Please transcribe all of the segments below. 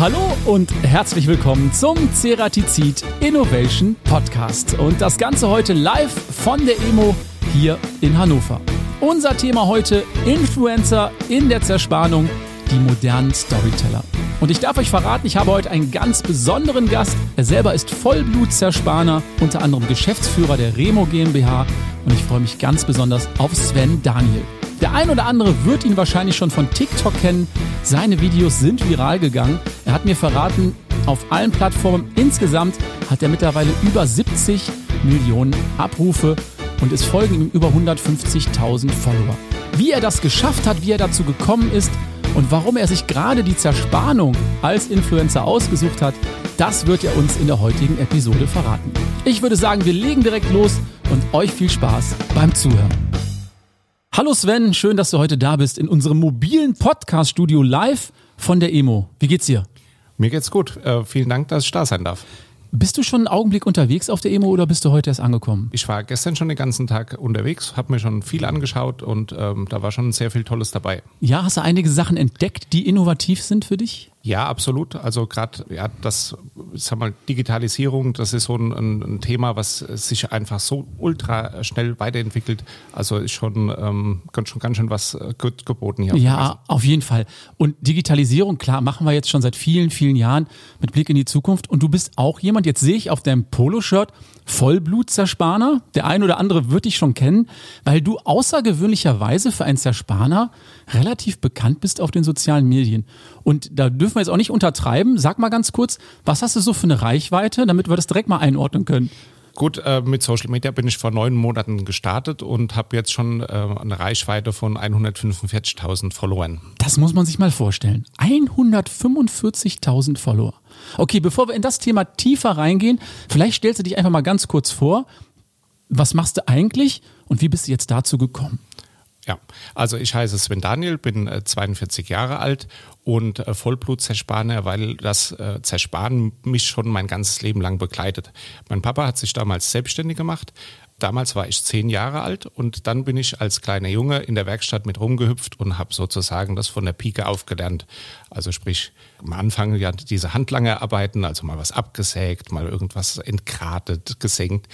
Hallo und herzlich willkommen zum Ceratizid Innovation Podcast. Und das Ganze heute live von der Emo hier in Hannover. Unser Thema heute Influencer in der Zerspannung, die modernen Storyteller. Und ich darf euch verraten, ich habe heute einen ganz besonderen Gast. Er selber ist Vollblut-Zerspaner, unter anderem Geschäftsführer der Remo GmbH. Und ich freue mich ganz besonders auf Sven Daniel. Der ein oder andere wird ihn wahrscheinlich schon von TikTok kennen. Seine Videos sind viral gegangen. Er hat mir verraten, auf allen Plattformen insgesamt hat er mittlerweile über 70 Millionen Abrufe und es folgen ihm über 150.000 Follower. Wie er das geschafft hat, wie er dazu gekommen ist und warum er sich gerade die Zerspannung als Influencer ausgesucht hat, das wird er uns in der heutigen Episode verraten. Ich würde sagen, wir legen direkt los und euch viel Spaß beim Zuhören. Hallo Sven, schön, dass du heute da bist in unserem mobilen Podcast-Studio live von der Emo. Wie geht's dir? Mir geht's gut. Äh, vielen Dank, dass ich da sein darf. Bist du schon einen Augenblick unterwegs auf der Emo oder bist du heute erst angekommen? Ich war gestern schon den ganzen Tag unterwegs, habe mir schon viel angeschaut und ähm, da war schon sehr viel Tolles dabei. Ja, hast du einige Sachen entdeckt, die innovativ sind für dich? Ja, absolut. Also gerade ja, das, sag mal, Digitalisierung, das ist so ein, ein, Thema, was sich einfach so ultra schnell weiterentwickelt. Also ist schon, ähm, ganz, schon ganz schön was äh, gut geboten hier. Ja, auf jeden Fall. Und Digitalisierung, klar, machen wir jetzt schon seit vielen, vielen Jahren mit Blick in die Zukunft. Und du bist auch jemand, jetzt sehe ich auf deinem Poloshirt Vollblut-Zerspaner. Der ein oder andere wird dich schon kennen, weil du außergewöhnlicherweise für einen Zerspaner relativ bekannt bist auf den sozialen Medien. Und da dürfen wir jetzt auch nicht untertreiben. Sag mal ganz kurz, was hast du so für eine Reichweite, damit wir das direkt mal einordnen können? Gut, äh, mit Social Media bin ich vor neun Monaten gestartet und habe jetzt schon äh, eine Reichweite von 145.000 Followern. Das muss man sich mal vorstellen. 145.000 Follower. Okay, bevor wir in das Thema tiefer reingehen, vielleicht stellst du dich einfach mal ganz kurz vor. Was machst du eigentlich und wie bist du jetzt dazu gekommen? Ja, also ich heiße Sven Daniel, bin 42 äh, Jahre alt und äh, Vollblut-Zerspaner, weil das äh, Zersparen mich schon mein ganzes Leben lang begleitet. Mein Papa hat sich damals selbstständig gemacht, Damals war ich zehn Jahre alt und dann bin ich als kleiner Junge in der Werkstatt mit rumgehüpft und habe sozusagen das von der Pike aufgelernt. Also sprich, am Anfang ja diese Handlangerarbeiten, also mal was abgesägt, mal irgendwas entgratet, gesenkt.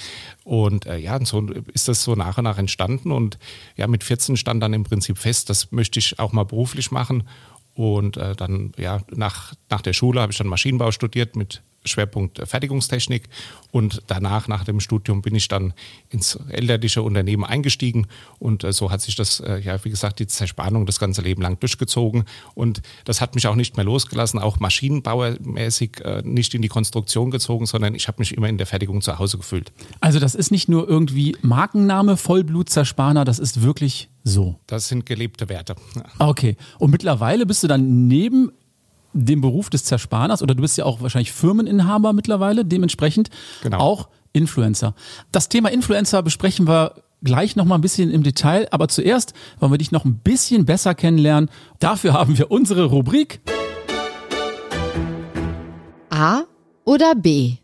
Und äh, ja, und so ist das so nach und nach entstanden. Und ja, mit 14 stand dann im Prinzip fest, das möchte ich auch mal beruflich machen. Und äh, dann, ja, nach, nach der Schule habe ich dann Maschinenbau studiert mit Schwerpunkt Fertigungstechnik und danach, nach dem Studium, bin ich dann ins elterliche Unternehmen eingestiegen und äh, so hat sich das, äh, ja, wie gesagt, die Zerspannung das ganze Leben lang durchgezogen und das hat mich auch nicht mehr losgelassen, auch maschinenbauermäßig äh, nicht in die Konstruktion gezogen, sondern ich habe mich immer in der Fertigung zu Hause gefühlt. Also das ist nicht nur irgendwie Markenname Vollblutzerspaner, das ist wirklich so. Das sind gelebte Werte. Okay. Und mittlerweile bist du dann neben dem Beruf des Zerspaners oder du bist ja auch wahrscheinlich Firmeninhaber mittlerweile, dementsprechend genau. auch Influencer. Das Thema Influencer besprechen wir gleich noch mal ein bisschen im Detail, aber zuerst wollen wir dich noch ein bisschen besser kennenlernen. Dafür haben wir unsere Rubrik A oder B.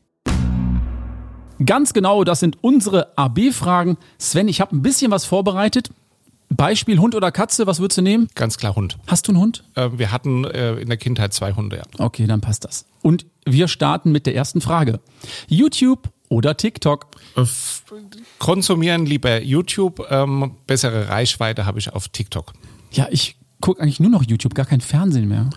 Ganz genau, das sind unsere AB-Fragen. Sven, ich habe ein bisschen was vorbereitet. Beispiel Hund oder Katze, was würdest du nehmen? Ganz klar Hund. Hast du einen Hund? Äh, wir hatten äh, in der Kindheit zwei Hunde, ja. Okay, dann passt das. Und wir starten mit der ersten Frage. YouTube oder TikTok? Äh, konsumieren lieber YouTube. Ähm, bessere Reichweite habe ich auf TikTok. Ja, ich gucke eigentlich nur noch YouTube, gar kein Fernsehen mehr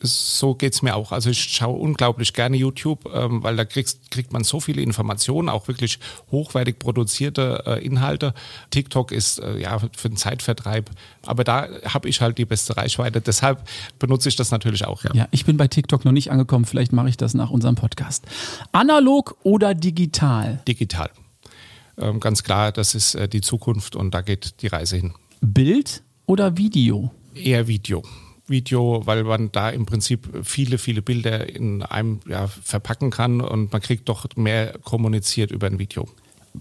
so geht es mir auch. Also ich schaue unglaublich gerne YouTube, ähm, weil da kriegst, kriegt man so viele Informationen, auch wirklich hochwertig produzierte äh, Inhalte. TikTok ist äh, ja für den Zeitvertreib, aber da habe ich halt die beste Reichweite. Deshalb benutze ich das natürlich auch. Ja, ja ich bin bei TikTok noch nicht angekommen. Vielleicht mache ich das nach unserem Podcast. Analog oder digital? Digital. Ähm, ganz klar, das ist äh, die Zukunft und da geht die Reise hin. Bild oder Video? Eher Video. Video, weil man da im Prinzip viele, viele Bilder in einem ja, verpacken kann und man kriegt doch mehr kommuniziert über ein Video.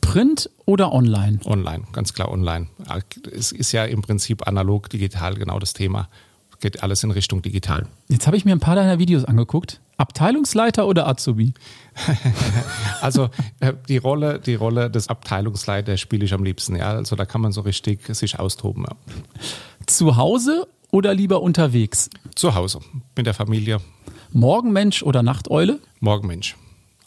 Print oder online? Online, ganz klar online. Es ist ja im Prinzip analog, digital genau das Thema. Geht alles in Richtung digital. Jetzt habe ich mir ein paar deiner Videos angeguckt. Abteilungsleiter oder Azubi? also äh, die Rolle, die Rolle des Abteilungsleiters spiele ich am liebsten. Ja, also da kann man so richtig sich austoben. Ja. Zu Hause oder lieber unterwegs? Zu Hause, mit der Familie. Morgenmensch oder Nachteule? Morgenmensch.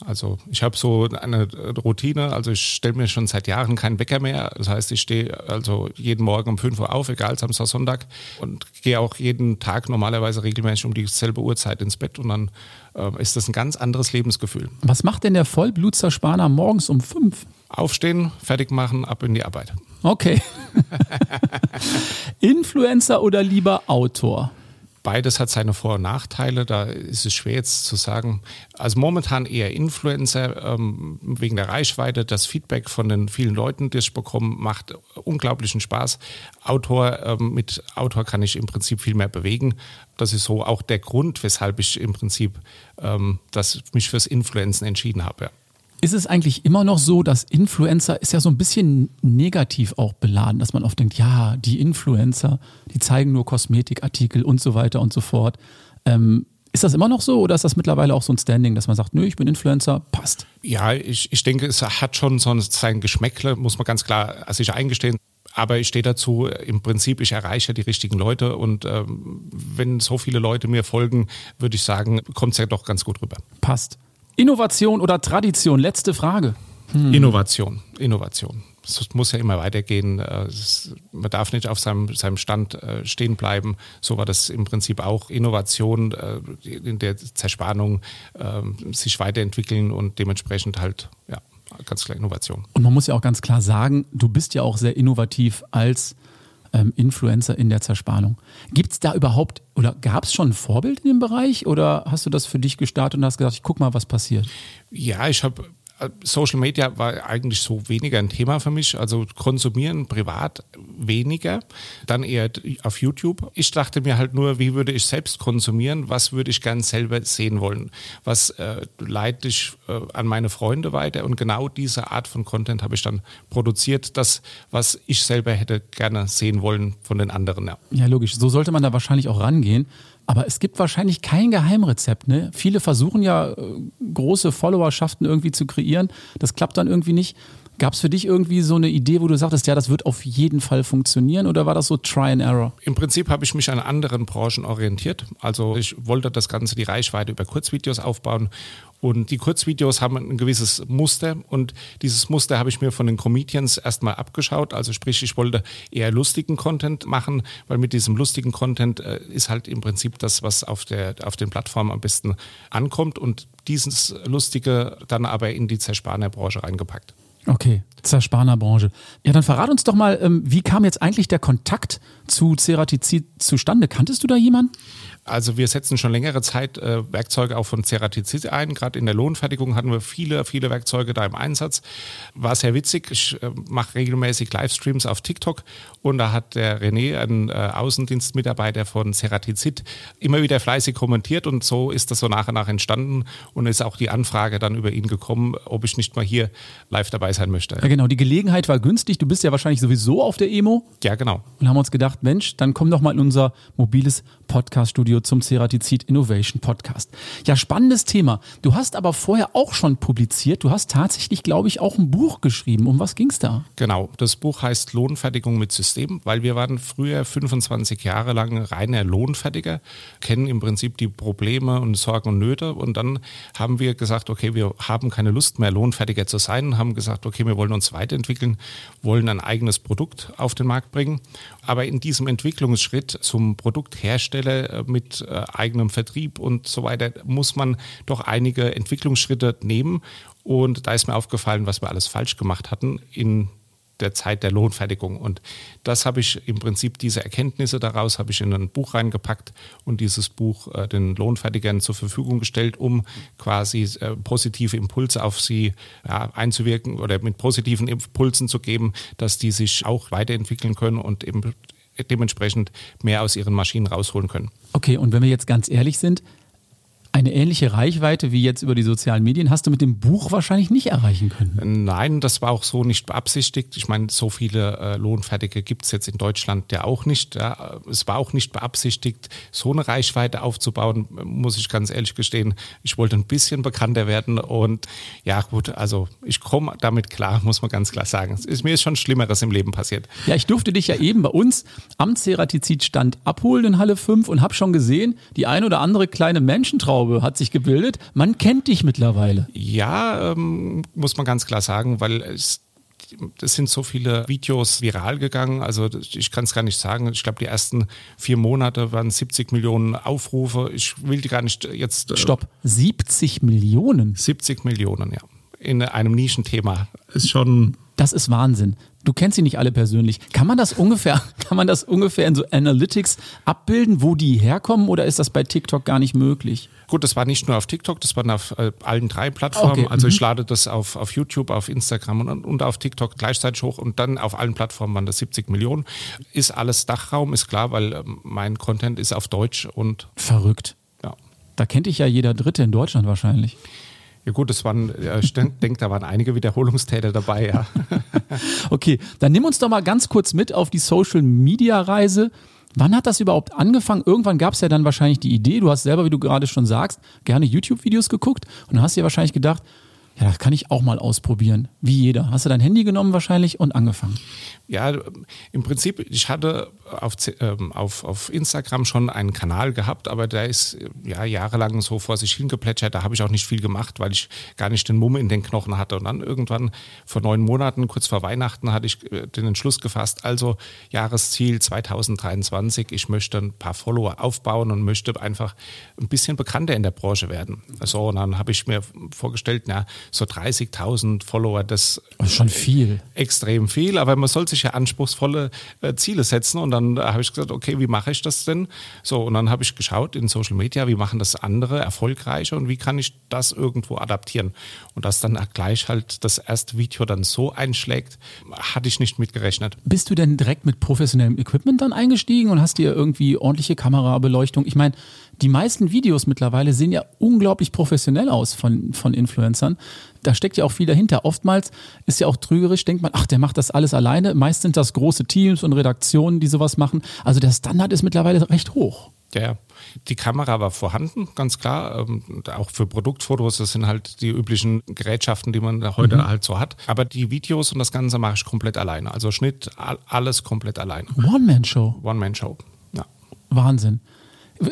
Also ich habe so eine Routine, also ich stelle mir schon seit Jahren keinen Wecker mehr. Das heißt, ich stehe also jeden Morgen um 5 Uhr auf, egal Samstag, Sonntag und gehe auch jeden Tag normalerweise regelmäßig um dieselbe Uhrzeit ins Bett und dann äh, ist das ein ganz anderes Lebensgefühl. Was macht denn der Vollblutzerspahner morgens um 5? Aufstehen, fertig machen, ab in die Arbeit. Okay. Influencer oder lieber Autor? beides hat seine Vor- und Nachteile. Da ist es schwer jetzt zu sagen. Also momentan eher Influencer ähm, wegen der Reichweite. Das Feedback von den vielen Leuten, die ich bekomme, macht unglaublichen Spaß. Autor, ähm, mit Autor kann ich im Prinzip viel mehr bewegen. Das ist so auch der Grund, weshalb ich im Prinzip ähm, das, mich fürs Influenzen entschieden habe. Ja. Ist es eigentlich immer noch so, dass Influencer ist ja so ein bisschen negativ auch beladen, dass man oft denkt, ja, die Influencer, die zeigen nur Kosmetikartikel und so weiter und so fort. Ähm, ist das immer noch so oder ist das mittlerweile auch so ein Standing, dass man sagt, nö, ich bin Influencer, passt? Ja, ich, ich denke, es hat schon so sein Geschmäckle, muss man ganz klar sich eingestehen. Aber ich stehe dazu, im Prinzip, ich erreiche die richtigen Leute und ähm, wenn so viele Leute mir folgen, würde ich sagen, kommt es ja doch ganz gut rüber. Passt. Innovation oder Tradition? Letzte Frage. Hm. Innovation, Innovation. Es muss ja immer weitergehen. Äh, man darf nicht auf seinem, seinem Stand äh, stehen bleiben. So war das im Prinzip auch. Innovation äh, in der Zerspannung, sich weiterentwickeln und dementsprechend halt, ja, ganz klar Innovation. Und man muss ja auch ganz klar sagen, du bist ja auch sehr innovativ als ähm, Influencer in der Zerspannung. Gibt es da überhaupt oder gab es schon ein Vorbild in dem Bereich oder hast du das für dich gestartet und hast gesagt, ich guck mal, was passiert? Ja, ich habe Social Media war eigentlich so weniger ein Thema für mich. Also konsumieren privat weniger, dann eher auf YouTube. Ich dachte mir halt nur, wie würde ich selbst konsumieren? Was würde ich gern selber sehen wollen? Was äh, leite ich äh, an meine Freunde weiter? Und genau diese Art von Content habe ich dann produziert. Das, was ich selber hätte gerne sehen wollen von den anderen. Ja, ja logisch. So sollte man da wahrscheinlich auch rangehen. Aber es gibt wahrscheinlich kein Geheimrezept. Ne? Viele versuchen ja äh, große Followerschaften irgendwie zu kreieren. Das klappt dann irgendwie nicht. Gab es für dich irgendwie so eine Idee, wo du sagtest, ja, das wird auf jeden Fall funktionieren oder war das so Try and Error? Im Prinzip habe ich mich an anderen Branchen orientiert. Also ich wollte das Ganze, die Reichweite über Kurzvideos aufbauen und die Kurzvideos haben ein gewisses Muster und dieses Muster habe ich mir von den Comedians erstmal abgeschaut. Also sprich, ich wollte eher lustigen Content machen, weil mit diesem lustigen Content äh, ist halt im Prinzip das, was auf, der, auf den Plattformen am besten ankommt und dieses Lustige dann aber in die Zerspanerbranche reingepackt. Okay, Zerspanerbranche. Ja, dann verrat uns doch mal, ähm, wie kam jetzt eigentlich der Kontakt zu Ceratizid zustande? Kanntest du da jemanden? Also wir setzen schon längere Zeit äh, Werkzeuge auch von Ceratizid ein. Gerade in der Lohnfertigung hatten wir viele, viele Werkzeuge da im Einsatz. War sehr witzig. Ich äh, mache regelmäßig Livestreams auf TikTok und da hat der René, ein äh, Außendienstmitarbeiter von Ceratizid, immer wieder fleißig kommentiert und so ist das so nach und nach entstanden und ist auch die Anfrage dann über ihn gekommen, ob ich nicht mal hier live dabei sein möchte. Ja genau, die Gelegenheit war günstig. Du bist ja wahrscheinlich sowieso auf der Emo. Ja, genau. Und haben uns gedacht, Mensch, dann komm doch mal in unser mobiles Podcast-Studio zum Ceratizid Innovation Podcast. Ja, spannendes Thema. Du hast aber vorher auch schon publiziert. Du hast tatsächlich, glaube ich, auch ein Buch geschrieben. Um was ging es da? Genau. Das Buch heißt Lohnfertigung mit System, weil wir waren früher 25 Jahre lang reiner Lohnfertiger, kennen im Prinzip die Probleme und Sorgen und Nöte. Und dann haben wir gesagt, okay, wir haben keine Lust mehr, Lohnfertiger zu sein, haben gesagt, okay, wir wollen uns weiterentwickeln, wollen ein eigenes Produkt auf den Markt bringen. Aber in diesem Entwicklungsschritt zum Produkthersteller äh, mit äh, eigenem Vertrieb und so weiter muss man doch einige Entwicklungsschritte nehmen. Und da ist mir aufgefallen, was wir alles falsch gemacht hatten in der Zeit der Lohnfertigung. Und das habe ich im Prinzip, diese Erkenntnisse daraus habe ich in ein Buch reingepackt und dieses Buch äh, den Lohnfertigern zur Verfügung gestellt, um quasi äh, positive Impulse auf sie ja, einzuwirken oder mit positiven Impulsen zu geben, dass die sich auch weiterentwickeln können und eben dementsprechend mehr aus ihren Maschinen rausholen können. Okay, und wenn wir jetzt ganz ehrlich sind, Eine ähnliche Reichweite wie jetzt über die sozialen Medien hast du mit dem Buch wahrscheinlich nicht erreichen können. Nein, das war auch so nicht beabsichtigt. Ich meine, so viele äh, Lohnfertige gibt es jetzt in Deutschland ja auch nicht. Ja. Es war auch nicht beabsichtigt, so eine Reichweite aufzubauen, muss ich ganz ehrlich gestehen. Ich wollte ein bisschen bekannter werden und ja gut, also ich komme damit klar, muss man ganz klar sagen. Es ist mir ist schon Schlimmeres im Leben passiert. Ja, ich durfte dich ja eben bei uns am Ceratizid-Stand abholen in Halle 5 und habe schon gesehen, die ein oder andere kleine Menschentraube Fantraube hat sich gebildet. Man kennt dich mittlerweile. Ja, ähm, muss man ganz klar sagen, weil es es sind so viele Videos viral gegangen. Also ich kann es gar nicht sagen. Ich glaube, die ersten vier Monate waren 70 Millionen Aufrufe. Ich will die gar nicht jetzt. Äh, Stopp, 70 Millionen? 70 Millionen, ja. In einem Nischenthema. Ist schon. Das ist Wahnsinn. Du kennst sie nicht alle persönlich. Kann man das ungefähr, kann man das ungefähr in so Analytics abbilden, wo die herkommen oder ist das bei TikTok gar nicht möglich? Gut, das war nicht nur auf TikTok, das war auf äh, allen drei Plattformen. Okay. Also ich mhm. lade das auf, auf YouTube, auf Instagram und, und auf TikTok gleichzeitig hoch und dann auf allen Plattformen waren das 70 Millionen. Ist alles Dachraum, ist klar, weil äh, mein Content ist auf Deutsch und. Verrückt. Ja. Da kennt dich ja jeder Dritte in Deutschland wahrscheinlich. Ja gut, es waren, ich denke, da waren einige Wiederholungstäter dabei, ja. okay, dann nimm uns doch mal ganz kurz mit auf die Social Media Reise. Wann hat das überhaupt angefangen? Irgendwann gab es ja dann wahrscheinlich die Idee, du hast selber, wie du gerade schon sagst, gerne YouTube-Videos geguckt und dann hast ja wahrscheinlich gedacht, ja, das kann ich auch mal ausprobieren. Wie jeder. Hast du dein Handy genommen wahrscheinlich und angefangen? Ja, im Prinzip, ich hatte auf, ähm, auf, auf Instagram schon einen Kanal gehabt, aber der ist ja jahrelang so vor sich hingeplätschert. Da habe ich auch nicht viel gemacht, weil ich gar nicht den Mumm in den Knochen hatte. Und dann irgendwann vor neun Monaten, kurz vor Weihnachten, hatte ich äh, den Entschluss gefasst, also Jahresziel 2023, ich möchte ein paar Follower aufbauen und möchte einfach ein bisschen bekannter in der Branche werden. So, und dann habe ich mir vorgestellt, na, so 30.000 Follower, das, das ist schon viel. Extrem viel, aber man soll sich ja anspruchsvolle äh, Ziele setzen. Und dann habe ich gesagt, okay, wie mache ich das denn? So, und dann habe ich geschaut in Social Media, wie machen das andere erfolgreicher und wie kann ich das irgendwo adaptieren? Und dass dann gleich halt das erste Video dann so einschlägt, hatte ich nicht mitgerechnet. Bist du denn direkt mit professionellem Equipment dann eingestiegen und hast dir irgendwie ordentliche Kamerabeleuchtung? Ich meine, die meisten Videos mittlerweile sehen ja unglaublich professionell aus von, von Influencern. Da steckt ja auch viel dahinter. Oftmals ist ja auch trügerisch, denkt man, ach, der macht das alles alleine. Meist sind das große Teams und Redaktionen, die sowas machen. Also der Standard ist mittlerweile recht hoch. Ja, die Kamera war vorhanden, ganz klar. Ähm, auch für Produktfotos, das sind halt die üblichen Gerätschaften, die man heute mhm. halt so hat. Aber die Videos und das Ganze mache ich komplett alleine. Also Schnitt, alles komplett alleine. One-Man-Show. One-Man-Show, ja. Wahnsinn.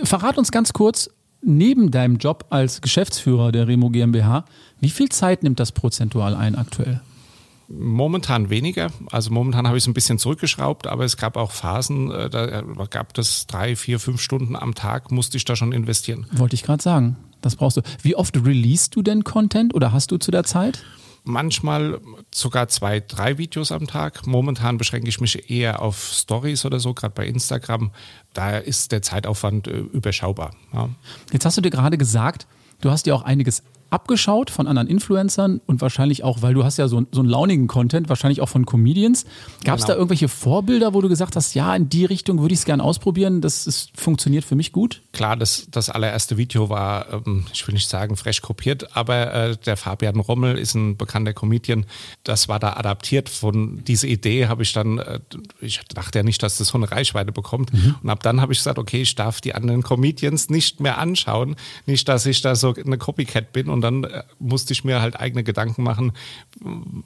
Verrat uns ganz kurz, neben deinem Job als Geschäftsführer der Remo GmbH, wie viel Zeit nimmt das prozentual ein aktuell? Momentan weniger. Also momentan habe ich es ein bisschen zurückgeschraubt, aber es gab auch Phasen, äh, da gab es drei, vier, fünf Stunden am Tag, musste ich da schon investieren. Wollte ich gerade sagen. Das brauchst du. Wie oft releast du denn Content oder hast du zu der Zeit? Manchmal sogar zwei, drei Videos am Tag. Momentan beschränke ich mich eher auf Stories oder so, gerade bei Instagram. Da ist der Zeitaufwand äh, überschaubar. Ja. Jetzt hast du dir gerade gesagt, du hast dir auch einiges abgeschaut von anderen Influencern und wahrscheinlich auch, weil du hast ja so, so einen launigen Content, wahrscheinlich auch von Comedians. Gab es genau. da irgendwelche Vorbilder, wo du gesagt hast, ja, in die Richtung würde ich es gerne ausprobieren, das ist, funktioniert für mich gut? Klar, das, das allererste Video war, ähm, ich will nicht sagen fresh kopiert, aber äh, der Fabian Rommel ist ein bekannter Comedian. Das war da adaptiert von dieser Idee, habe ich dann, äh, ich dachte ja nicht, dass das so eine Reichweite bekommt. Mhm. Und ab dann habe ich gesagt, okay, ich darf die anderen Comedians nicht mehr anschauen. Nicht, dass ich da so eine Copycat bin und dann äh, musste ich mir halt eigene Gedanken machen,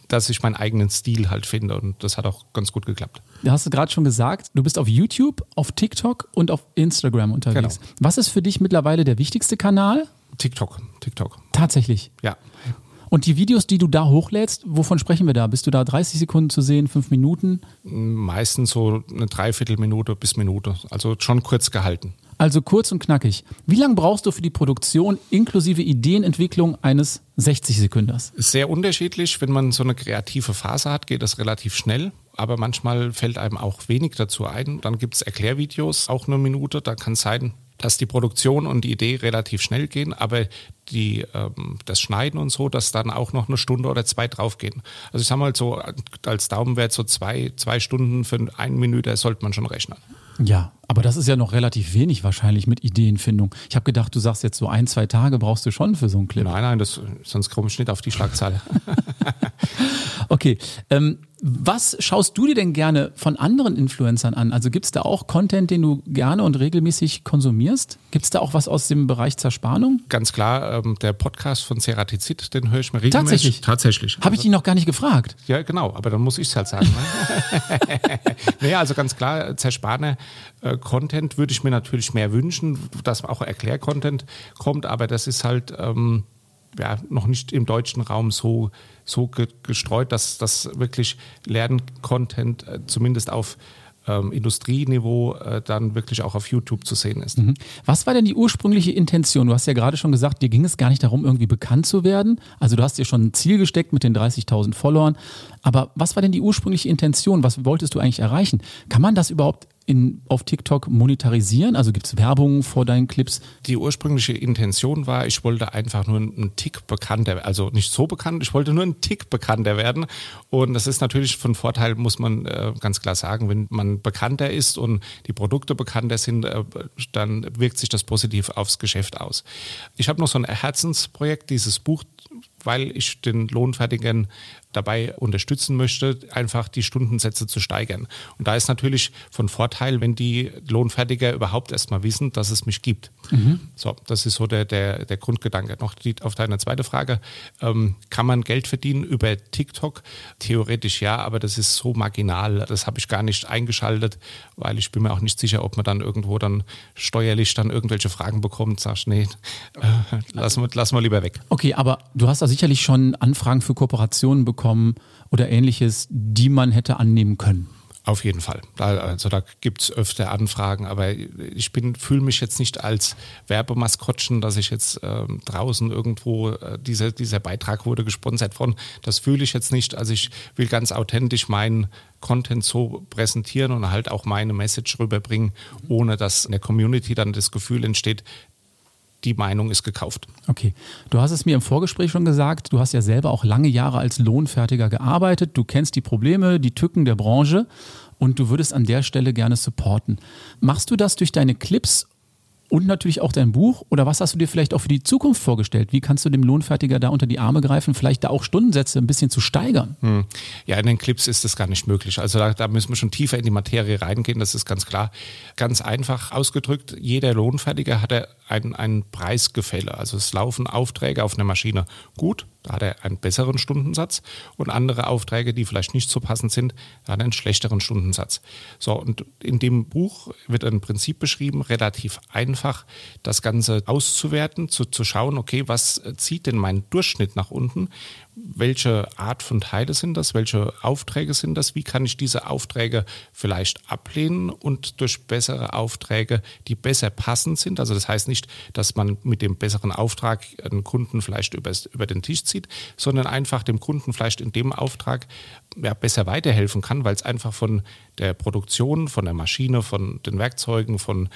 dass ich meinen eigenen Stil halt finde. Und das hat auch ganz gut geklappt. Du hast gerade schon gesagt, du bist auf YouTube, auf TikTok und auf Instagram unterwegs. Genau. Was ist für dich mittlerweile der wichtigste Kanal? TikTok. TikTok. Tatsächlich. Ja. Und die Videos, die du da hochlädst, wovon sprechen wir da? Bist du da 30 Sekunden zu sehen, fünf Minuten? Meistens so eine Dreiviertelminute bis Minute. Also schon kurz gehalten. Also kurz und knackig. Wie lange brauchst du für die Produktion inklusive Ideenentwicklung eines 60 Sekünders? Sehr unterschiedlich. Wenn man so eine kreative Phase hat, geht das relativ schnell. Aber manchmal fällt einem auch wenig dazu ein. Dann gibt es Erklärvideos, auch eine Minute. Da kann es sein, dass die Produktion und die Idee relativ schnell gehen, aber die, ähm, das Schneiden und so, dass dann auch noch eine Stunde oder zwei draufgehen. Also ich sage mal so, als Daumenwert so zwei, zwei Stunden für eine Minute sollte man schon rechnen. Ja, aber das ist ja noch relativ wenig wahrscheinlich mit Ideenfindung. Ich habe gedacht, du sagst jetzt so ein, zwei Tage brauchst du schon für so einen Clip. Nein, nein, das, sonst komme ich nicht auf die Schlagzahl. okay, ähm, was schaust du dir denn gerne von anderen Influencern an? Also gibt es da auch Content, den du gerne und regelmäßig konsumierst? Gibt es da auch was aus dem Bereich Zerspannung? Ganz klar, ähm, der Podcast von Ceratizid, den höre ich mir regelmäßig. Tatsächlich? Tatsächlich. Habe ich dich noch gar nicht gefragt. Ja, genau, aber dann muss ich es halt sagen. Ne? naja, also ganz klar, Zerspanner äh, Content würde ich mir natürlich mehr wünschen, dass auch Erklär-Content kommt, aber das ist halt ähm, ja, noch nicht im deutschen Raum so so ge gestreut, dass das wirklich Lerncontent äh, zumindest auf ähm, Industrieniveau äh, dann wirklich auch auf YouTube zu sehen ist. Mhm. Was war denn die ursprüngliche Intention? Du hast ja gerade schon gesagt, dir ging es gar nicht darum, irgendwie bekannt zu werden. Also du hast dir schon ein Ziel gesteckt mit den 30.000 Followern. Aber was war denn die ursprüngliche Intention? Was wolltest du eigentlich erreichen? Kann man das überhaupt in, auf TikTok monetarisieren? Also gibt es Werbung vor deinen Clips? Die ursprüngliche Intention war, ich wollte einfach nur einen Tick bekannter, also nicht so bekannt, ich wollte nur einen Tick bekannter werden. Und das ist natürlich von Vorteil, muss man äh, ganz klar sagen, wenn man bekannter ist und die Produkte bekannter sind, äh, dann wirkt sich das positiv aufs Geschäft aus. Ich habe noch so ein Herzensprojekt, dieses Buch weil ich den Lohnfertigen dabei unterstützen möchte, einfach die Stundensätze zu steigern. Und da ist natürlich von Vorteil, wenn die Lohnfertiger überhaupt erstmal wissen, dass es mich gibt. Mhm. So, das ist so der, der, der Grundgedanke. Noch die, auf deine zweite Frage. Ähm, kann man Geld verdienen über TikTok? Theoretisch ja, aber das ist so marginal. Das habe ich gar nicht eingeschaltet, weil ich bin mir auch nicht sicher, ob man dann irgendwo dann steuerlich dann irgendwelche Fragen bekommt. Sagst, nee, äh, lass, mal, lass mal lieber weg. Okay, aber du hast da sicherlich schon Anfragen für Kooperationen bekommen oder ähnliches, die man hätte annehmen können. Auf jeden Fall. Also da gibt es öfter Anfragen, aber ich fühle mich jetzt nicht als Werbemaskottchen, dass ich jetzt äh, draußen irgendwo, äh, diese, dieser Beitrag wurde gesponsert von. Das fühle ich jetzt nicht. Also ich will ganz authentisch meinen Content so präsentieren und halt auch meine Message rüberbringen, ohne dass in der Community dann das Gefühl entsteht, die Meinung ist gekauft. Okay. Du hast es mir im Vorgespräch schon gesagt, du hast ja selber auch lange Jahre als Lohnfertiger gearbeitet, du kennst die Probleme, die Tücken der Branche und du würdest an der Stelle gerne supporten. Machst du das durch deine Clips und natürlich auch dein Buch? Oder was hast du dir vielleicht auch für die Zukunft vorgestellt? Wie kannst du dem Lohnfertiger da unter die Arme greifen, vielleicht da auch Stundensätze ein bisschen zu steigern? Hm. Ja, in den Clips ist das gar nicht möglich. Also da, da, müssen wir schon tiefer in die Materie reingehen, das ist ganz klar. Ganz einfach ausgedrückt, jeder Lohnfertiger hat ein, ein Preisgefälle. Also es laufen Aufträge auf einer Maschine gut, da hat er einen besseren Stundensatz und andere Aufträge, die vielleicht nicht so passend sind, da hat er einen schlechteren Stundensatz. So, und in dem Buch wird ein Prinzip beschrieben, relativ einfach, das Ganze auszuwerten, zu, zu schauen, okay, was zieht denn mein Durchschnitt nach unten? welche Art von Teile sind das, welche Aufträge sind das, wie kann ich diese Aufträge vielleicht ablehnen und durch bessere Aufträge, die besser passend sind, also das heißt nicht, dass man mit dem besseren Auftrag einen Kunden vielleicht über, über den Tisch zieht, sondern einfach dem Kunden vielleicht in dem Auftrag ja, besser weiterhelfen kann, weil es einfach von der Produktion, von der Maschine, von den Werkzeugen, von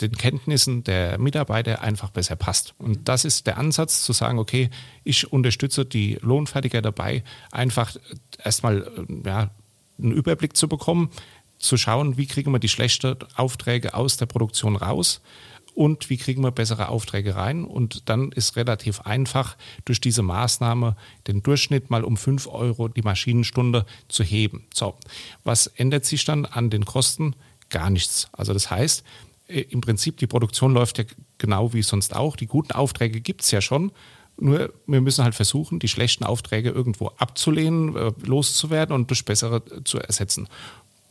den Kenntnissen der Mitarbeiter einfach besser passt. Und das ist der Ansatz zu sagen, okay, ich unterstütze die Lohnfertiger dabei, einfach erstmal äh, ja, einen Überblick zu bekommen, zu schauen, wie kriegen wir die schlechten Aufträge aus der Produktion raus und wie kriegen wir bessere Aufträge rein. Und dann ist relativ einfach, durch diese Maßnahme den Durchschnitt mal um 5 Euro die Maschinenstunde zu heben. So, was ändert sich dann an den Kosten? Gar nichts. Also das heißt, äh, im Prinzip die Produktion läuft ja genau wie sonst auch. Die guten Aufträge gibt es ja schon. Nur wir müssen halt versuchen, die schlechten Aufträge irgendwo abzulehnen, äh, loszuwerden und durch bessere zu ersetzen.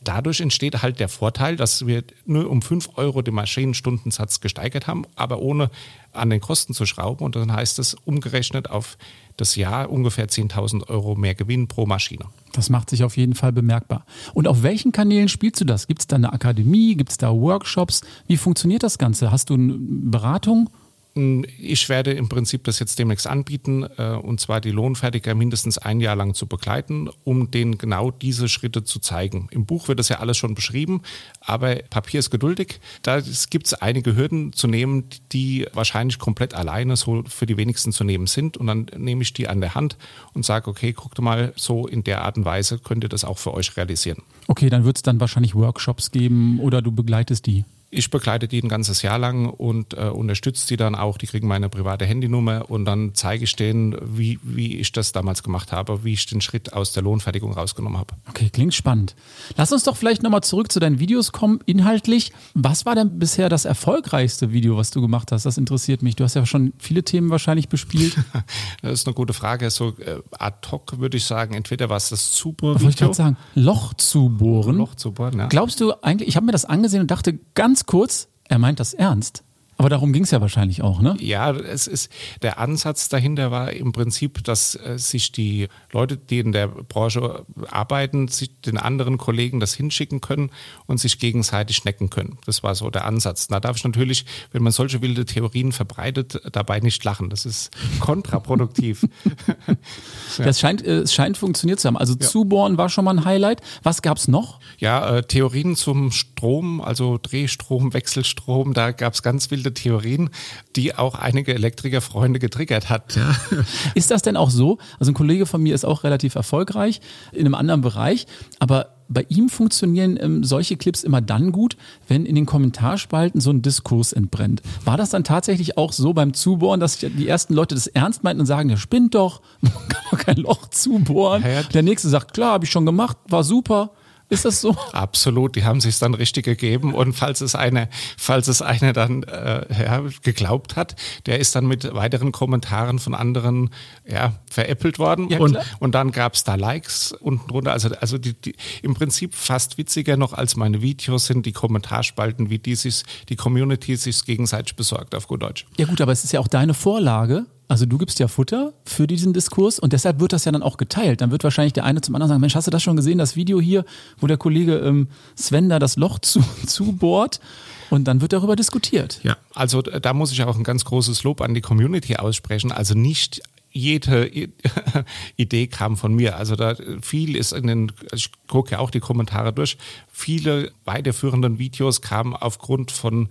Dadurch entsteht halt der Vorteil, dass wir nur um 5 Euro den Maschinenstundensatz gesteigert haben, aber ohne an den Kosten zu schrauben. Und dann heißt es umgerechnet auf das Jahr ungefähr 10.000 Euro mehr Gewinn pro Maschine. Das macht sich auf jeden Fall bemerkbar. Und auf welchen Kanälen spielst du das? Gibt es da eine Akademie? Gibt es da Workshops? Wie funktioniert das Ganze? Hast du eine Beratung? Ich werde im Prinzip das jetzt demnächst anbieten, äh, und zwar die Lohnfertiger mindestens ein Jahr lang zu begleiten, um denen genau diese Schritte zu zeigen. Im Buch wird das ja alles schon beschrieben, aber Papier ist geduldig. Da gibt es einige Hürden zu nehmen, die wahrscheinlich komplett alleine so für die wenigsten zu nehmen sind. Und dann nehme ich die an der Hand und sage, okay, guckt mal, so in der Art und Weise könnt ihr das auch für euch realisieren. Okay, dann wird es dann wahrscheinlich Workshops geben oder du begleitest die. Ich begleite die ein ganzes Jahr lang und äh, unterstütze die dann auch. Die kriegen meine private Handynummer und dann zeige ich denen, wie, wie ich das damals gemacht habe, wie ich den Schritt aus der Lohnfertigung rausgenommen habe. Okay, klingt spannend. Lass uns doch vielleicht nochmal zurück zu deinen Videos kommen. Inhaltlich, was war denn bisher das erfolgreichste Video, was du gemacht hast? Das interessiert mich. Du hast ja schon viele Themen wahrscheinlich bespielt. das ist eine gute Frage. So äh, ad hoc würde ich sagen, entweder war es das Zubohren. Wollte ich gerade sagen, Loch zu bohren. Loch zu bohren, ja. Glaubst du eigentlich, ich habe mir das angesehen und dachte ganz ganz kurz, er meint das ernst. Aber darum ging es ja wahrscheinlich auch, ne? Ja, es ist der Ansatz dahinter war im Prinzip, dass äh, sich die Leute, die in der Branche arbeiten, sich den anderen Kollegen das hinschicken können und sich gegenseitig schnecken können. Das war so der Ansatz. Da darf ich natürlich, wenn man solche wilde Theorien verbreitet, dabei nicht lachen. Das ist kontraproduktiv. ja. Das scheint, äh, es scheint funktioniert zu haben. Also ja. Zubohren war schon mal ein Highlight. Was gab es noch? Ja, äh, Theorien zum Strom, also Drehstrom, Wechselstrom, da gab es ganz wilde Theorien, die auch einige Elektrikerfreunde getriggert hat. Ja. Ist das denn auch so? Also ein Kollege von mir ist auch relativ erfolgreich in einem anderen Bereich, aber bei ihm funktionieren ähm, solche Clips immer dann gut, wenn in den Kommentarspalten so ein Diskurs entbrennt. War das dann tatsächlich auch so beim Zubohren, dass die ersten Leute das ernst meinten und sagen, der spinnt doch, man kann doch kein Loch zubohren. Der nächste sagt, klar, habe ich schon gemacht, war super. Ist das so? Absolut, die haben sich dann richtig gegeben und falls es eine, falls es eine dann äh, ja, geglaubt hat, der ist dann mit weiteren Kommentaren von anderen ja, veräppelt worden ja, und, und dann gab es da Likes unten drunter. Also, also die, die, im Prinzip fast witziger noch als meine Videos sind die Kommentarspalten, wie die sich, die Community sich gegenseitig besorgt auf gut Deutsch. Ja gut, aber es ist ja auch deine Vorlage also du gibst ja Futter für diesen Diskurs und deshalb wird das ja dann auch geteilt. Dann wird wahrscheinlich der eine zum anderen sagen, Mensch, hast du das schon gesehen, das Video hier, wo der Kollege ähm, Sven da das Loch zu, zubohrt? Und dann wird darüber diskutiert. Ja, also da muss ich auch ein ganz großes Lob an die Community aussprechen. Also nicht jede Idee kam von mir. Also da viel ist in den, ich gucke ja auch die Kommentare durch, viele weiterführenden Videos kamen aufgrund von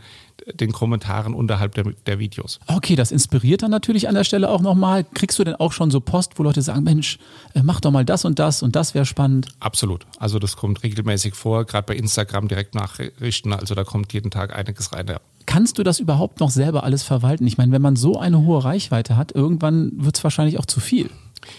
den Kommentaren unterhalb der, der Videos. Okay, das inspiriert dann natürlich an der Stelle auch nochmal. Kriegst du denn auch schon so Post, wo Leute sagen, Mensch, äh, mach doch mal das und das und das wäre spannend? Absolut. Also das kommt regelmäßig vor, gerade bei Instagram direkt Nachrichten. Also da kommt jeden Tag einiges rein. Ja. Kannst du das überhaupt noch selber alles verwalten? Ich meine, wenn man so eine hohe Reichweite hat, irgendwann wird es wahrscheinlich auch zu viel.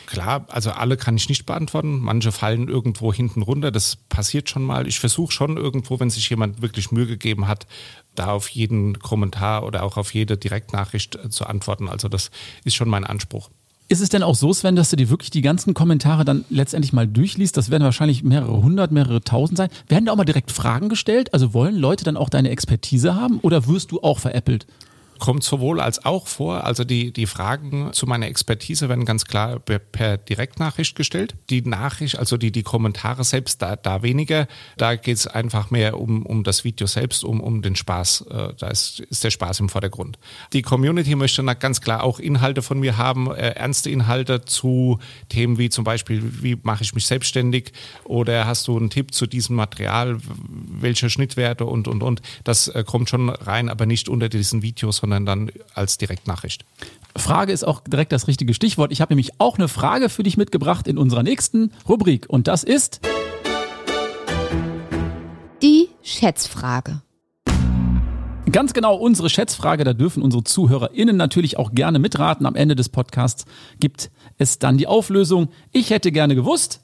Klar, also alle kann ich nicht beantworten. Manche fallen irgendwo hinten runter. Das passiert schon mal. Ich versuche schon irgendwo, wenn sich jemand wirklich Mühe gegeben hat, da auf jeden Kommentar oder auch auf jede Direktnachricht äh, zu antworten. Also das ist schon mein Anspruch. Ist es denn auch so, Sven, dass du dir wirklich die ganzen Kommentare dann letztendlich mal durchliest? Das werden wahrscheinlich mehrere hundert, mehrere tausend sein. Werden da auch mal direkt Fragen gestellt? Also wollen Leute dann auch deine Expertise haben oder wirst du auch veräppelt? Kommt sowohl als auch vor. Also die, die Fragen zu meiner Expertise werden ganz klar per, per Direktnachricht gestellt. Die Nachricht, also die, die Kommentare selbst, da, da weniger. Da geht es einfach mehr um, um das Video selbst, um, um den Spaß. Äh, da ist, ist der Spaß im Vordergrund. Die Community möchte ganz klar auch Inhalte von mir haben, äh, ernste Inhalte zu Themen wie zum Beispiel, wie mache ich mich selbstständig oder hast du einen Tipp zu diesem Material, welche Schnittwerte und, und, und. Das äh, kommt schon rein, aber nicht unter diesen Videos, sondern sondern dann als Direktnachricht. Frage ist auch direkt das richtige Stichwort. Ich habe nämlich auch eine Frage für dich mitgebracht in unserer nächsten Rubrik und das ist die Schätzfrage. Ganz genau unsere Schätzfrage, da dürfen unsere ZuhörerInnen natürlich auch gerne mitraten. Am Ende des Podcasts gibt es dann die Auflösung. Ich hätte gerne gewusst,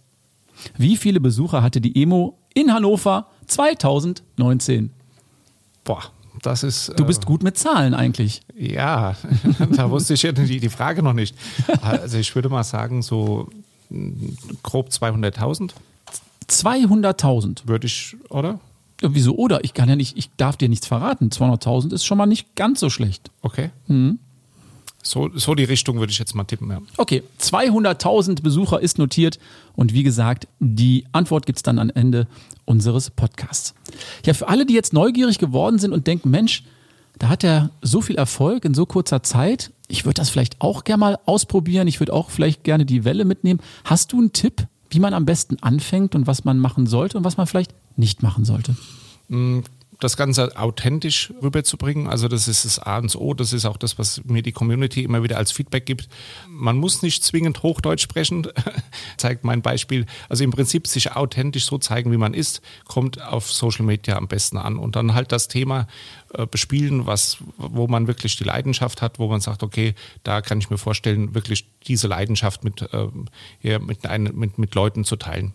wie viele Besucher hatte die Emo in Hannover 2019? Boah, das ist. Du bist äh, gut mit Zahlen eigentlich. Ja, da wusste ich ja die, die Frage noch nicht. Also ich würde mal sagen, so grob 200.000. 200.000? Würde ich, oder? Ja, wieso oder? Ich kann ja nicht, ich darf dir nichts verraten. 200.000 ist schon mal nicht ganz so schlecht. Okay. Mhm. So, so die Richtung würde ich jetzt mal tippen. Ja. Okay, 200.000 Besucher ist notiert und wie gesagt, die Antwort gibt es dann am Ende unseres Podcasts. Ja, für alle, die jetzt neugierig geworden sind und denken, Mensch, da hat er so viel Erfolg in so kurzer Zeit. Ich würde das vielleicht auch gerne mal ausprobieren. Ich würde auch vielleicht gerne die Welle mitnehmen. Hast du einen Tipp, wie man am besten anfängt und was man machen sollte und was man vielleicht nicht machen sollte? Das Ganze authentisch rüberzubringen. Also das ist das A und O, das ist auch das, was mir die Community immer wieder als Feedback gibt. Man muss nicht zwingend Hochdeutsch sprechen, zeigt mein Beispiel. Also im Prinzip sich authentisch so zeigen, wie man ist, kommt auf Social Media am besten an. Und dann halt das Thema äh, bespielen, was, wo man wirklich die Leidenschaft hat, wo man sagt, okay, da kann ich mir vorstellen, wirklich diese Leidenschaft mit, äh, ja, mit, ein, mit, mit Leuten zu teilen.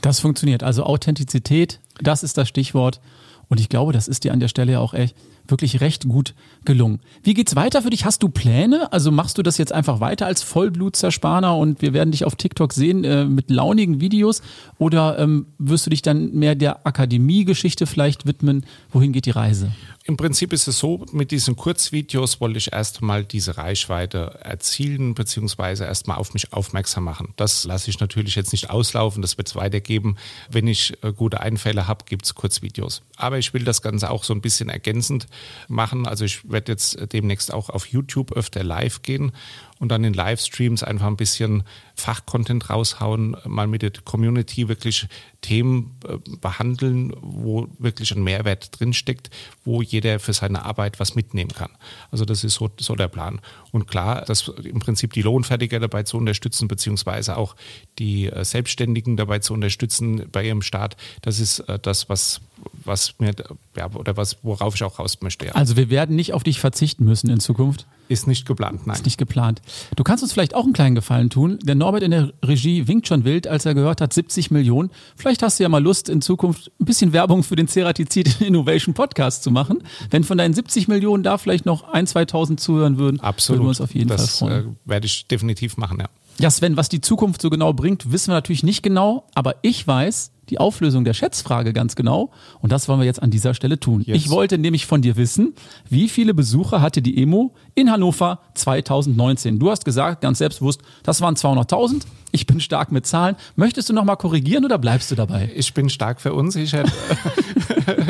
Das funktioniert. Also Authentizität, das ist das Stichwort. Und ich glaube, das ist dir an der Stelle ja auch echt wirklich recht gut gelungen. Wie geht's weiter für dich? Hast du Pläne? Also machst du das jetzt einfach weiter als Vollblutzerspaner und wir werden dich auf TikTok sehen äh, mit launigen Videos? Oder ähm, wirst du dich dann mehr der Akademie-Geschichte vielleicht widmen? Wohin geht die Reise? Im Prinzip ist es so, mit diesen Kurzvideos wollte ich erstmal diese Reichweite erzielen, beziehungsweise erstmal auf mich aufmerksam machen. Das lasse ich natürlich jetzt nicht auslaufen, das wird es weitergeben. Wenn ich äh, gute Einfälle habe, gibt es Kurzvideos. Aber ich will das Ganze auch so ein bisschen ergänzend machen. Also ich werde jetzt demnächst auch auf YouTube öfter live gehen und dann in Livestreams einfach ein bisschen Fachcontent raushauen, mal mit der Community wirklich Themen äh, behandeln, wo wirklich ein Mehrwert drinsteckt, wo jeder für seine Arbeit was mitnehmen kann. Also das ist so, so der Plan. Und klar, dass im Prinzip die Lohnfertiger dabei zu unterstützen, beziehungsweise auch die äh, Selbstständigen dabei zu unterstützen bei ihrem Start, das ist äh, das, was, was mir, ja, oder was, worauf ich auch raus möchte. Ja. Also wir werden nicht auf dich verzichten müssen in Zukunft. Ist nicht geplant, nein. Ist nicht geplant. Du kannst uns vielleicht auch einen kleinen Gefallen tun. Der Norbert in der Regie winkt schon wild, als er gehört hat, 70 Millionen. Vielleicht hast du ja mal Lust, in Zukunft ein bisschen Werbung für den Ceratizid Innovation Podcast zu machen. Wenn von deinen 70 Millionen da vielleicht noch ein, 2000 zuhören würden, Absolut. würden wir uns auf jeden das, Fall freuen. Äh, werde ich definitiv machen, ja. Ja, Sven, was die Zukunft so genau bringt, wissen wir natürlich nicht genau, aber ich weiß die Auflösung der Schätzfrage ganz genau und das wollen wir jetzt an dieser Stelle tun. Yes. Ich wollte nämlich von dir wissen, wie viele Besucher hatte die Emo in Hannover 2019? Du hast gesagt, ganz selbstbewusst, das waren 200.000. Ich bin stark mit Zahlen. Möchtest du nochmal korrigieren oder bleibst du dabei? Ich bin stark verunsichert.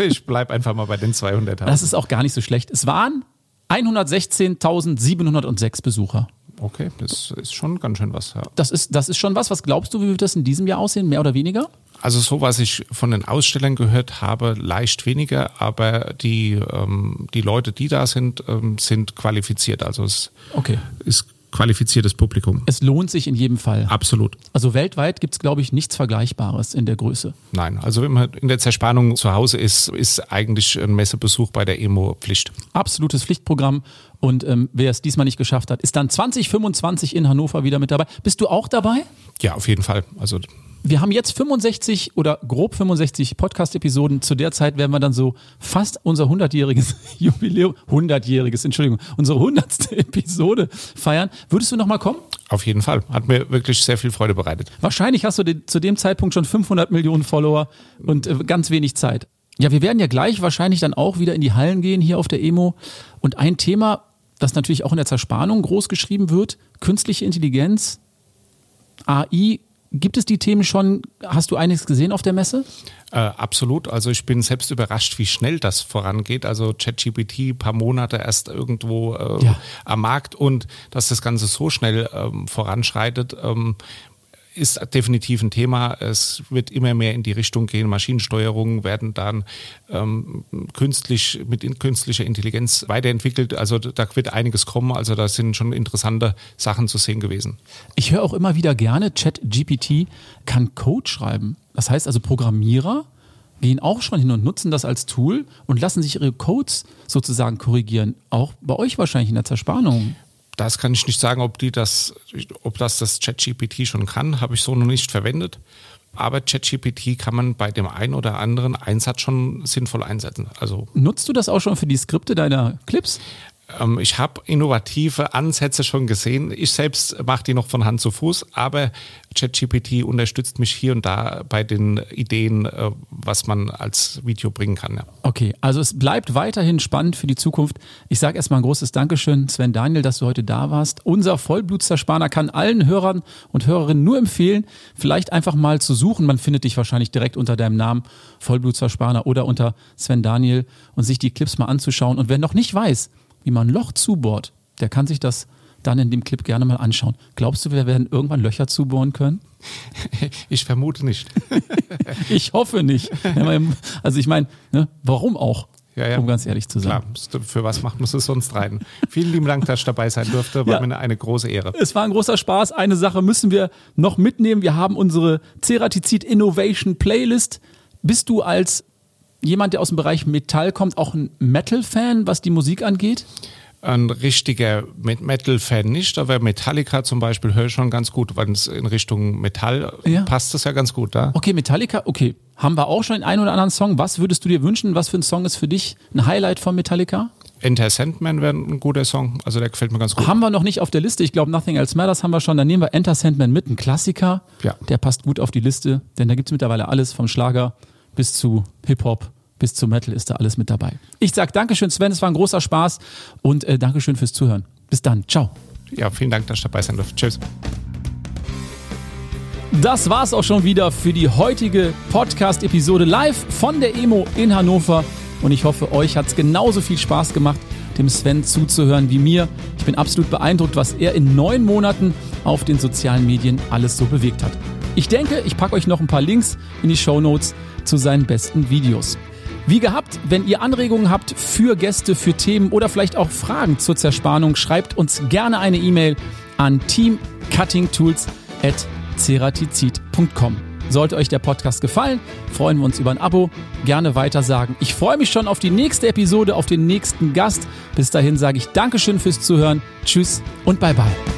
ich bleibe einfach mal bei den 200.000. Das ist auch gar nicht so schlecht. Es waren 116.706 Besucher. Okay, das ist schon ganz schön was. Ja. Das ist, das ist schon was. Was glaubst du, wie wird das in diesem Jahr aussehen? Mehr oder weniger? Also so, was ich von den Ausstellern gehört habe, leicht weniger, aber die, ähm, die Leute, die da sind, ähm, sind qualifiziert. Also es Okay. ist qualifiziertes Publikum. Es lohnt sich in jedem Fall. Absolut. Also weltweit gibt es, glaube ich, nichts Vergleichbares in der Größe. Nein, also wenn man in der Zerspannung zu Hause ist, ist eigentlich ein Messebesuch bei der EMO Pflicht. Absolutes Pflichtprogramm. Und ähm, wer es diesmal nicht geschafft hat, ist dann 2025 in Hannover wieder mit dabei. Bist du auch dabei? Ja, auf jeden Fall. Also Wir haben jetzt 65 oder grob 65 Podcast-Episoden. Zu der Zeit werden wir dann so fast unser 100-jähriges Jubiläum, 100-jähriges, Entschuldigung, unsere 100. Episode feiern. Würdest du nochmal kommen? auf jeden Fall. Hat mir wirklich sehr viel Freude bereitet. Wahrscheinlich hast du den, zu dem Zeitpunkt schon 500 Millionen Follower und äh, ganz wenig Zeit. Ja, wir werden ja gleich wahrscheinlich dann auch wieder in die Hallen gehen hier auf der Emo. Und ein Thema, das natürlich auch in der Zerspannung groß geschrieben wird, künstliche Intelligenz, AI. Gibt es die Themen schon? Hast du einiges gesehen auf der Messe? Äh, absolut. Also ich bin selbst überrascht, wie schnell das vorangeht. Also ChatGPT, paar Monate erst irgendwo äh, Ja. am Markt und dass das Ganze so schnell ähm, voranschreitet, ähm, ist definitiv ein Thema. Es wird immer mehr in die Richtung gehen. Maschinensteuerungen werden dann ähm, künstlich mit in, künstlicher Intelligenz weiterentwickelt. Also da wird einiges kommen. Also da sind schon interessante Sachen zu sehen gewesen. Ich höre auch immer wieder gerne, ChatGPT kann Code schreiben. Das heißt also, Programmierer gehen auch schon hin und nutzen das als Tool und lassen sich ihre Codes sozusagen korrigieren. Auch bei euch wahrscheinlich in der Zerspannung. Das kann ich nicht sagen, ob die das, ob das das ChatGPT schon kann, habe ich so noch nicht verwendet. Aber ChatGPT kann man bei dem einen oder anderen Einsatz schon sinnvoll einsetzen. Also Nutzt du das auch schon für die Skripte deiner Clips? Ähm, ich habe innovative Ansätze schon gesehen. Ich selbst mache die noch von Hand zu Fuß, aber ChatGPT unterstützt mich hier und da bei den Ideen, äh, was man als Video bringen kann. Ja. Okay, also es bleibt weiterhin spannend für die Zukunft. Ich sage erstmal ein großes Dankeschön, Sven Daniel, dass du heute da warst. Unser Vollblutzerspaner kann allen Hörern und Hörerinnen nur empfehlen, vielleicht einfach mal zu suchen. Man findet dich wahrscheinlich direkt unter deinem Namen Vollblutzerspaner oder unter Sven Daniel und sich die Clips mal anzuschauen. Und wer noch nicht weiß, wie man ein Loch zubohrt, der kann sich das dann in dem Clip gerne mal anschauen. Glaubst du, wir werden irgendwann Löcher zubohren können? Ich vermute nicht. ich hoffe nicht. Also ich meine, ne, warum auch? Ja, ja. Um ganz ehrlich zu sein. Klar, für was macht man es sonst rein? Vielen lieben Dank, dass ich dabei sein durfte. War ja. mir eine große Ehre. Es war ein großer Spaß. Eine Sache müssen wir noch mitnehmen. Wir haben unsere Ceratizid Innovation Playlist. Bist du als jemand, der aus dem Bereich Metall kommt, auch ein Metal-Fan, was die Musik angeht? Ein richtiger Metal-Fan nicht, aber Metallica zum Beispiel höre ich schon ganz gut, weil es in Richtung Metall ja. passt das ja ganz gut da. Okay, Metallica, okay. Haben wir auch schon den einen oder anderen Song. Was würdest du dir wünschen? Was für ein Song ist für dich ein Highlight von Metallica? Enter Sandman wäre ein guter Song. Also der gefällt mir ganz gut. Haben wir noch nicht auf der Liste. Ich glaube, Nothing Else Matters haben wir schon. Dann nehmen wir Enter Sandman mit, ein Klassiker. Ja. Der passt gut auf die Liste, denn da gibt es mittlerweile alles vom Schlager bis zu Hip-Hop bis zu Metal ist da alles mit dabei. Ich sage Dankeschön, Sven, es war ein großer Spaß und äh, Dankeschön fürs Zuhören. Bis dann. Ciao. Ja, vielen Dank, dass ich dabei sein durfte. Tschüss. Das war's auch schon wieder für die heutige Podcast-Episode live von der Emo in Hannover. Und ich hoffe, euch hat's genauso viel Spaß gemacht, dem Sven zuzuhören wie mir. Ich bin absolut beeindruckt, was er in neun Monaten auf den sozialen Medien alles so bewegt hat. Ich denke, ich packe euch noch ein paar Links in die Show Notes zu seinen besten Videos. Wie gehabt, wenn ihr Anregungen habt für Gäste, für Themen oder vielleicht auch Fragen zur Zerspannung, schreibt uns gerne eine E-Mail an teamcuttingtools.ceratizid.com. Sollte euch der Podcast gefallen, freuen wir uns über ein Abo. Gerne weitersagen. Ich freue mich schon auf die nächste Episode, auf den nächsten Gast. Bis dahin sage ich Dankeschön fürs Zuhören. Tschüss und bye bye.